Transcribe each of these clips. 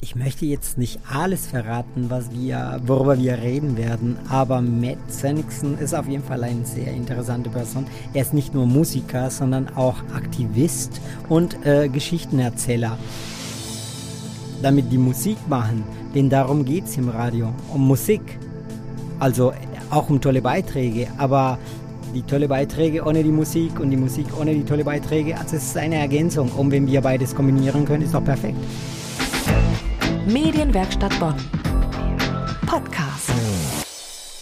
Ich möchte jetzt nicht alles verraten, was wir, worüber wir reden werden, aber Matt Sennixon ist auf jeden Fall eine sehr interessante Person. Er ist nicht nur Musiker, sondern auch Aktivist und äh, Geschichtenerzähler. Damit die Musik machen, denn darum geht es im Radio, um Musik. Also auch um tolle Beiträge, aber die tolle Beiträge ohne die Musik und die Musik ohne die tolle Beiträge, also es ist eine Ergänzung. Und wenn wir beides kombinieren können, ist doch perfekt. Medienwerkstatt Bonn. Podcast.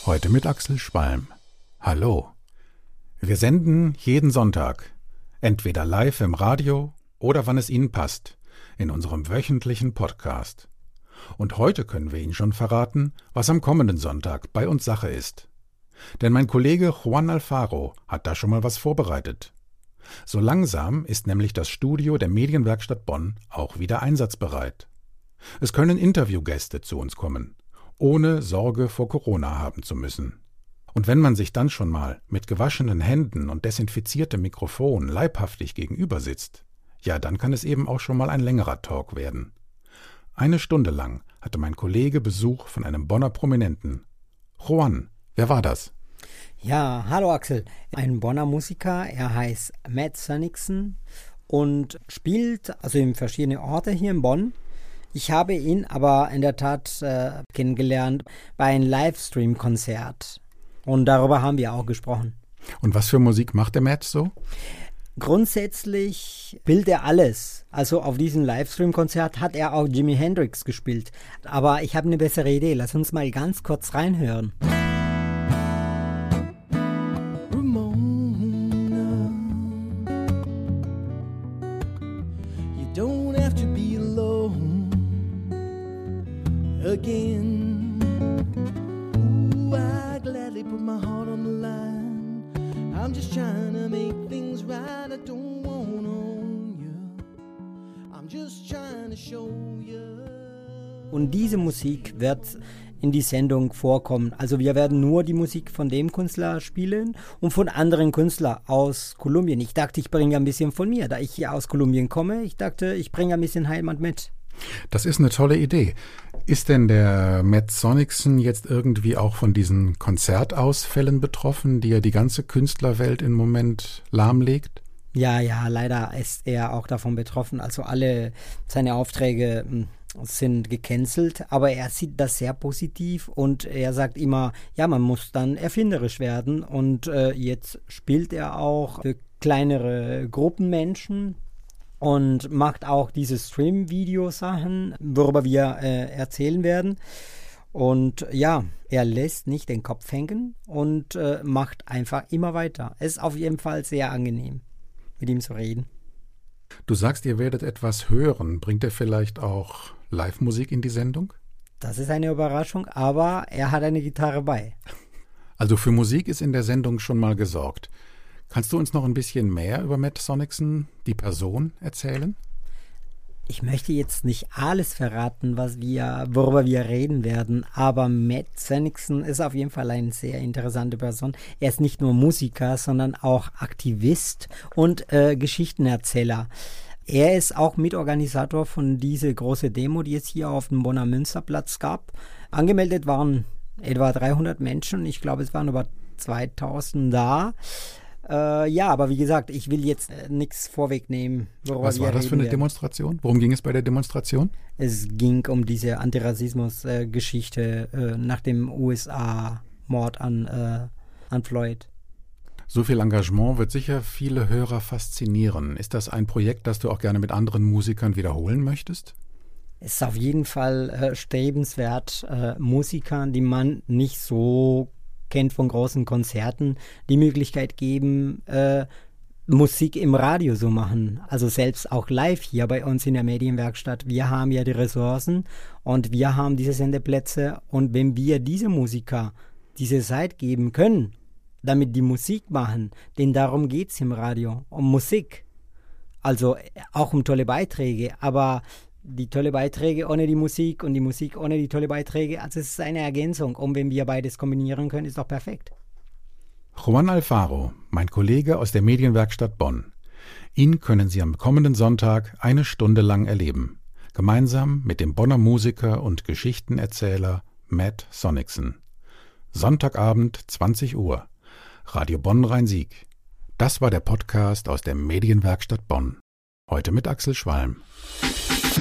Heute mit Axel Schwalm. Hallo. Wir senden jeden Sonntag, entweder live im Radio oder wann es Ihnen passt, in unserem wöchentlichen Podcast. Und heute können wir Ihnen schon verraten, was am kommenden Sonntag bei uns Sache ist. Denn mein Kollege Juan Alfaro hat da schon mal was vorbereitet. So langsam ist nämlich das Studio der Medienwerkstatt Bonn auch wieder einsatzbereit. Es können Interviewgäste zu uns kommen, ohne Sorge vor Corona haben zu müssen. Und wenn man sich dann schon mal mit gewaschenen Händen und desinfiziertem Mikrofon leibhaftig gegenüber sitzt, ja, dann kann es eben auch schon mal ein längerer Talk werden. Eine Stunde lang hatte mein Kollege Besuch von einem Bonner Prominenten. Juan, wer war das? Ja, hallo Axel. Ein Bonner Musiker, er heißt Matt Sonnigsen und spielt also in verschiedene Orte hier in Bonn. Ich habe ihn aber in der Tat äh, kennengelernt bei einem Livestream-Konzert. Und darüber haben wir auch gesprochen. Und was für Musik macht der Matt so? Grundsätzlich spielt er alles. Also auf diesem Livestream-Konzert hat er auch Jimi Hendrix gespielt. Aber ich habe eine bessere Idee. Lass uns mal ganz kurz reinhören. Again. Ooh, I gladly put my heart on the line. I'm just trying to make things right. I don't want on you. I'm just trying to show you. Und diese Musik wird in die Sendung vorkommen. Also wir werden nur die Musik von dem Künstler spielen und von anderen Künstlern aus Kolumbien. Ich dachte, ich bringe ein bisschen von mir, da ich hier aus Kolumbien komme. Ich dachte, ich bringe ein bisschen Heimat mit. Das ist eine tolle Idee. Ist denn der Matt Sonicson jetzt irgendwie auch von diesen Konzertausfällen betroffen, die ja die ganze Künstlerwelt im Moment lahmlegt? Ja, ja, leider ist er auch davon betroffen. Also alle seine Aufträge hm, sind gecancelt, aber er sieht das sehr positiv und er sagt immer, ja, man muss dann erfinderisch werden und äh, jetzt spielt er auch für kleinere Gruppen Menschen und macht auch diese Stream-Video-Sachen, worüber wir äh, erzählen werden. Und ja, er lässt nicht den Kopf hängen und äh, macht einfach immer weiter. Es ist auf jeden Fall sehr angenehm, mit ihm zu reden. Du sagst, ihr werdet etwas hören. Bringt er vielleicht auch Live-Musik in die Sendung? Das ist eine Überraschung, aber er hat eine Gitarre bei. Also für Musik ist in der Sendung schon mal gesorgt. Kannst du uns noch ein bisschen mehr über Matt Sonicson, die Person, erzählen? Ich möchte jetzt nicht alles verraten, was wir, worüber wir reden werden, aber Matt Sennixon ist auf jeden Fall eine sehr interessante Person. Er ist nicht nur Musiker, sondern auch Aktivist und äh, Geschichtenerzähler. Er ist auch Mitorganisator von dieser großen Demo, die es hier auf dem Bonner Münsterplatz gab. Angemeldet waren etwa 300 Menschen. Ich glaube, es waren über 2000 da. Äh, ja, aber wie gesagt, ich will jetzt äh, nichts vorwegnehmen. Was war das für eine werden. Demonstration? Worum ging es bei der Demonstration? Es ging um diese Antirassismus-Geschichte äh, nach dem USA-Mord an, äh, an Floyd. So viel Engagement wird sicher viele Hörer faszinieren. Ist das ein Projekt, das du auch gerne mit anderen Musikern wiederholen möchtest? Es ist auf jeden Fall äh, strebenswert, äh, Musikern, die man nicht so kennt von großen Konzerten, die Möglichkeit geben, äh, Musik im Radio zu machen. Also selbst auch live hier bei uns in der Medienwerkstatt. Wir haben ja die Ressourcen und wir haben diese Sendeplätze. Und wenn wir diese Musiker diese Zeit geben können, damit die Musik machen, denn darum geht es im Radio, um Musik. Also auch um tolle Beiträge, aber die tolle Beiträge ohne die Musik und die Musik ohne die tolle Beiträge. Also es ist eine Ergänzung. Und wenn wir beides kombinieren können, ist doch perfekt. Juan Alfaro, mein Kollege aus der Medienwerkstatt Bonn. Ihn können Sie am kommenden Sonntag eine Stunde lang erleben. gemeinsam mit dem Bonner Musiker und Geschichtenerzähler Matt Sonnigsen. Sonntagabend 20 Uhr. Radio Bonn Rhein-Sieg. Das war der Podcast aus der Medienwerkstatt Bonn. Heute mit Axel Schwalm.